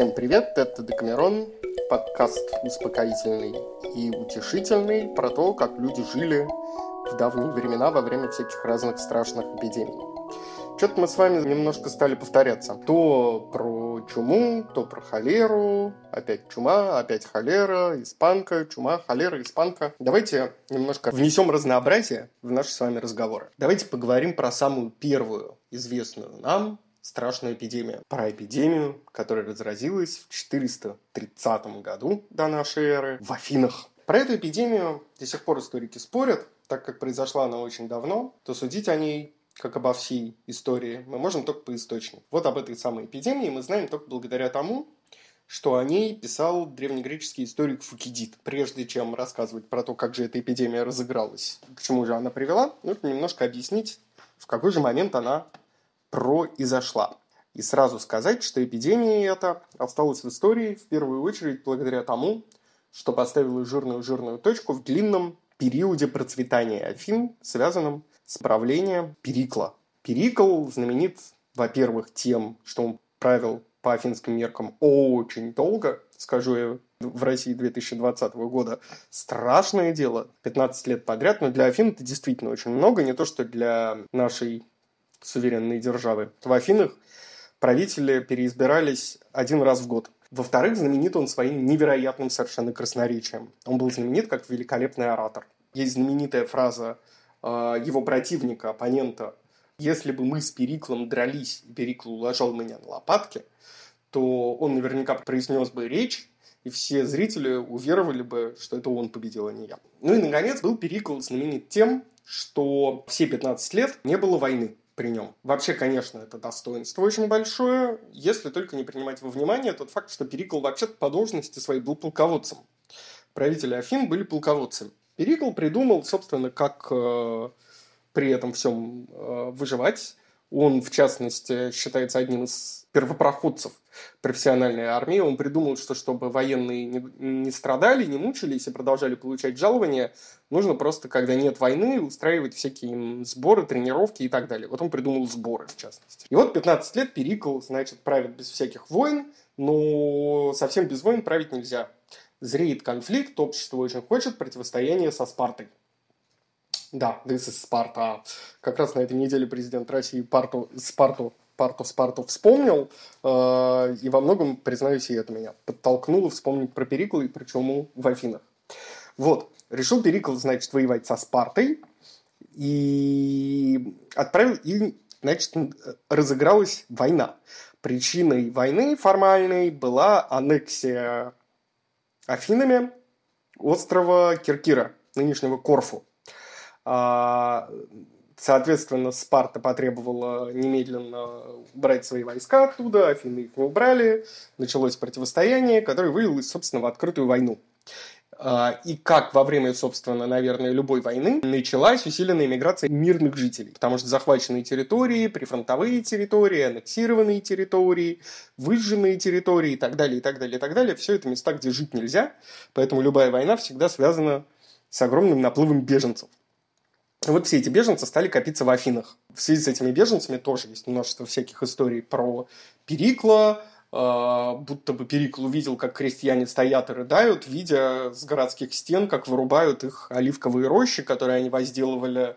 Всем привет, это Декамерон, подкаст успокоительный и утешительный про то, как люди жили в давние времена во время всяких разных страшных эпидемий. Что-то мы с вами немножко стали повторяться. То про чуму, то про холеру, опять чума, опять холера, испанка, чума, холера, испанка. Давайте немножко внесем разнообразие в наши с вами разговоры. Давайте поговорим про самую первую известную нам страшную эпидемию. Про эпидемию, которая разразилась в 430 году до нашей эры в Афинах. Про эту эпидемию до сих пор историки спорят, так как произошла она очень давно, то судить о ней как обо всей истории, мы можем только по источнику. Вот об этой самой эпидемии мы знаем только благодаря тому, что о ней писал древнегреческий историк Фукидид. Прежде чем рассказывать про то, как же эта эпидемия разыгралась, к чему же она привела, нужно немножко объяснить, в какой же момент она произошла. И сразу сказать, что эпидемия эта осталась в истории в первую очередь благодаря тому, что поставила жирную-жирную точку в длинном периоде процветания Афин, связанном с правлением Перикла. Перикл знаменит, во-первых, тем, что он правил по афинским меркам очень долго, скажу я в России 2020 года, страшное дело, 15 лет подряд, но для Афин это действительно очень много, не то что для нашей суверенной державы. В Афинах правители переизбирались один раз в год. Во-вторых, знаменит он своим невероятным совершенно красноречием. Он был знаменит как великолепный оратор. Есть знаменитая фраза э, его противника, оппонента, «Если бы мы с Периклом дрались, и Перикл уложил меня на лопатки», то он наверняка произнес бы речь, и все зрители уверовали бы, что это он победил, а не я. Ну и, наконец, был Перикл знаменит тем, что все 15 лет не было войны при нем. Вообще, конечно, это достоинство очень большое, если только не принимать во внимание тот факт, что Перикл вообще-то по должности своей был полководцем. Правители Афин были полководцами. Перикл придумал, собственно, как э, при этом всем э, выживать. Он, в частности, считается одним из первопроходцев профессиональной армии. Он придумал, что чтобы военные не, не страдали, не мучились и продолжали получать жалования, нужно просто, когда нет войны, устраивать всякие сборы, тренировки и так далее. Вот он придумал сборы, в частности. И вот 15 лет Перикл, значит, правит без всяких войн, но совсем без войн править нельзя. Зреет конфликт, общество очень хочет противостояния со Спартой. Да, this is Sparta. Как раз на этой неделе президент России Парту, Спарту, Парту, Спарту вспомнил, э, и во многом, признаюсь, и это меня подтолкнуло вспомнить про Перикла и про чуму в Афинах. Вот, решил Перикл, значит, воевать со Спартой, и отправил, и, значит, разыгралась война. Причиной войны формальной была аннексия Афинами острова Киркира, нынешнего Корфу. А, соответственно, Спарта потребовала немедленно убрать свои войска оттуда, Афины их не убрали, началось противостояние, которое вылилось, собственно, в открытую войну. А, и как во время, собственно, наверное, любой войны началась усиленная миграция мирных жителей, потому что захваченные территории, прифронтовые территории, аннексированные территории, выжженные территории и так далее, и так далее, и так далее, все это места, где жить нельзя, поэтому любая война всегда связана с огромным наплывом беженцев. Вот все эти беженцы стали копиться в Афинах. В связи с этими беженцами тоже есть множество всяких историй про Перикла, э, будто бы Перикл увидел, как крестьяне стоят и рыдают, видя с городских стен, как вырубают их оливковые рощи, которые они возделывали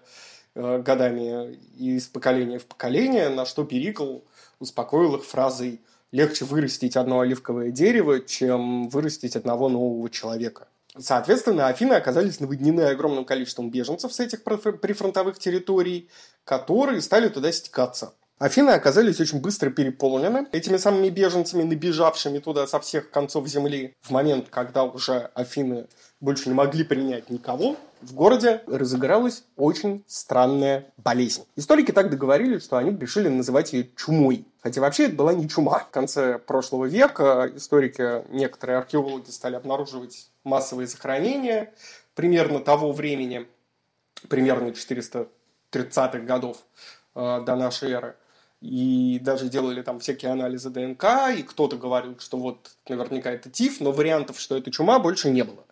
э, годами из поколения в поколение, на что Перикл успокоил их фразой «легче вырастить одно оливковое дерево, чем вырастить одного нового человека». Соответственно, Афины оказались наводнены огромным количеством беженцев с этих прифронтовых территорий, которые стали туда стекаться. Афины оказались очень быстро переполнены этими самыми беженцами, набежавшими туда со всех концов земли. В момент, когда уже Афины больше не могли принять никого, в городе разыгралась очень странная болезнь. Историки так договорились, что они решили называть ее чумой. Хотя вообще это была не чума. В конце прошлого века историки, некоторые археологи стали обнаруживать массовые захоронения примерно того времени, примерно 430-х годов э, до нашей эры. И даже делали там всякие анализы ДНК, и кто-то говорил, что вот наверняка это ТИФ, но вариантов, что это чума, больше не было.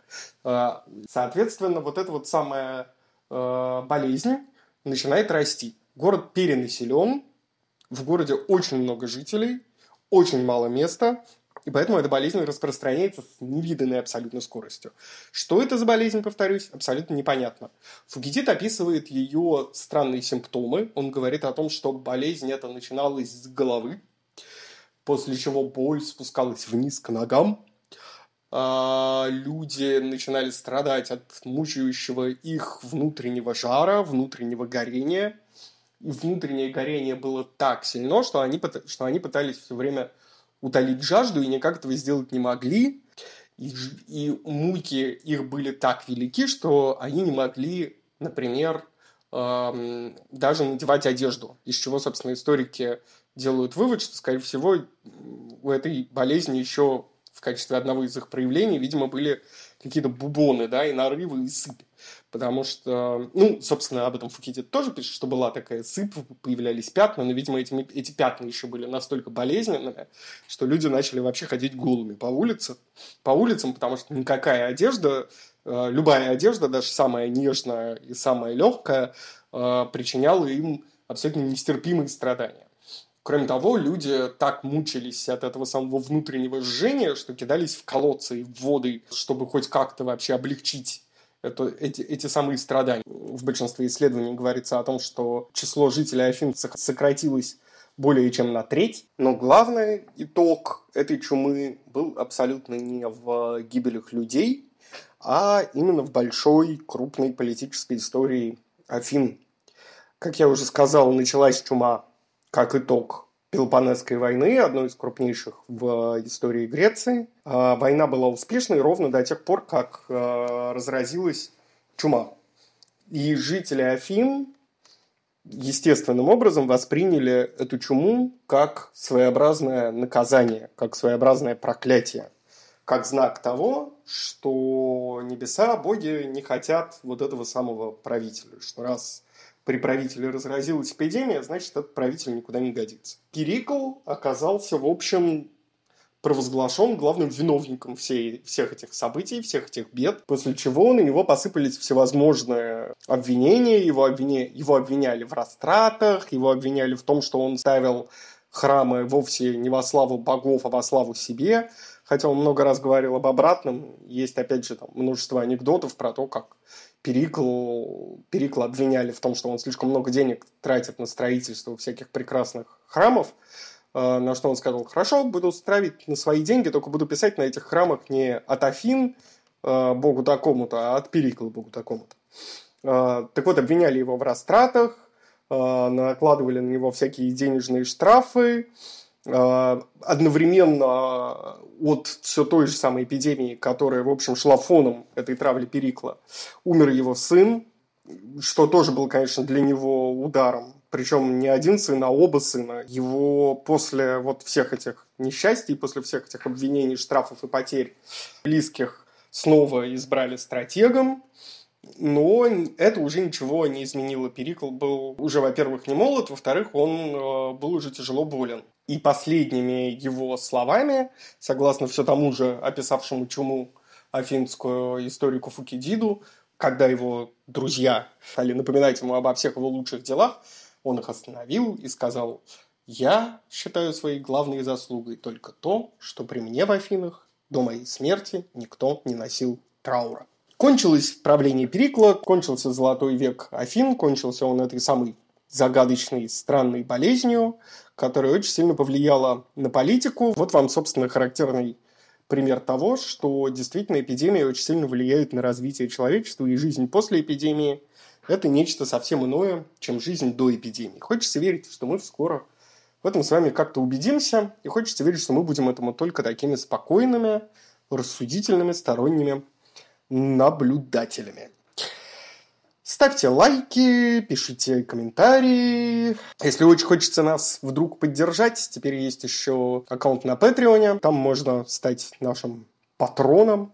Э, соответственно, вот эта вот самая э, болезнь начинает расти. Город перенаселен, в городе очень много жителей, очень мало места, И поэтому эта болезнь распространяется с невиданной абсолютно скоростью. Что это за болезнь, повторюсь, абсолютно непонятно. Фукидид описывает ее странные симптомы. Он говорит о том, что болезнь эта начиналась с головы, после чего боль спускалась вниз к ногам. А, люди начинали страдать от мучающего их внутреннего жара, внутреннего горения. И внутреннее горение было так сильно, что они, что они пытались все время утолить жажду и никак этого сделать не могли. И, и муки их были так велики, что они не могли, например, эм, даже надевать одежду. Из чего, собственно, историки делают вывод, что, скорее всего, у этой болезни еще в качестве одного из их проявлений, видимо, были какие-то бубоны, да, и нарывы, и сыпь. Потому что, ну, собственно, об этом Фукидид тоже пишет, что была такая сыпь, появлялись пятна, но, видимо, эти, эти пятна еще были настолько болезненными, что люди начали вообще ходить голыми по улице, по улицам, потому что никакая одежда, э, любая одежда, даже самая нежная и самая легкая, э, причиняла им абсолютно нестерпимые страдания. Кроме того, люди так мучились от этого самого внутреннего жжения, что кидались в колодцы и в воды, чтобы хоть как-то вообще облегчить это, эти, эти самые страдания. В большинстве исследований говорится о том, что число жителей Афин сократилось более чем на треть. Но главный итог этой чумы был абсолютно не в гибелях людей, а именно в большой, крупной политической истории Афин. Как я уже сказал, началась чума как итог Пелопонесской войны, одной из крупнейших в истории Греции. А, война была успешной ровно до тех пор, как а, разразилась чума. И жители Афин естественным образом восприняли эту чуму как своеобразное наказание, как своеобразное проклятие, как знак того, что небеса, боги не хотят вот этого самого правителя, что раз при правителе разразилась эпидемия, значит, этот правитель никуда не годится. Перикл оказался, в общем, провозглашен главным виновником всей, всех этих событий, всех этих бед, после чего на него посыпались всевозможные обвинения, его, обвиня... его обвиняли в растратах, его обвиняли в том, что он ставил храмы вовсе не во славу богов, а во славу себе, хотя он много раз говорил об обратном. Есть, опять же, там множество анекдотов про то, как Перикл, Перикл обвиняли в том, что он слишком много денег тратит на строительство всяких прекрасных храмов, э, на что он сказал, хорошо, буду строить на свои деньги, только буду писать на этих храмах не от Афин э, богу такому-то, а от Перикла богу такому-то. Э, так вот, обвиняли его в растратах, накладывали на него всякие денежные штрафы, одновременно от все той же самой эпидемии, которая, в общем, шла фоном этой травли Перикла, умер его сын, что тоже был, конечно, для него ударом. Причем не один сын, а оба сына. Его после вот всех этих несчастий, после всех этих обвинений, штрафов и потерь близких снова избрали стратегом. Но это уже ничего не изменило. Перикл был уже, во-первых, не молод, во-вторых, он э, был уже тяжело болен. И последними его словами, согласно все тому же описавшему чуму афинскую историку Фукидиду, когда его друзья стали напоминать ему обо всех его лучших делах, он их остановил и сказал, «Я считаю своей главной заслугой только то, что при мне в Афинах до моей смерти никто не носил траура». Кончилось правление Перикла, кончился золотой век Афин, кончился он этой самой загадочной, странной болезнью, которая очень сильно повлияла на политику. Вот вам, собственно, характерный пример того, что действительно эпидемия очень сильно влияет на развитие человечества, и жизнь после эпидемии – это нечто совсем иное, чем жизнь до эпидемии. Хочется верить, что мы скоро в этом с вами как-то убедимся, и хочется верить, что мы будем этому только такими спокойными, рассудительными, сторонними наблюдателями. Ставьте лайки, пишите комментарии. Если очень хочется нас вдруг поддержать, теперь есть еще аккаунт на Патреоне. Там можно стать нашим патроном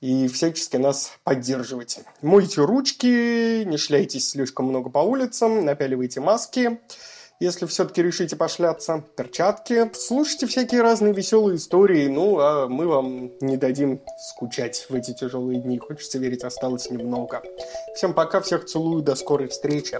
и всячески нас поддерживать. Мойте ручки, не шляйтесь слишком много по улицам, напяливайте маски если все-таки решите пошляться, перчатки. Слушайте всякие разные веселые истории, ну, а мы вам не дадим скучать в эти тяжелые дни. Хочется верить, осталось немного. Всем пока, всех целую, до скорой встречи.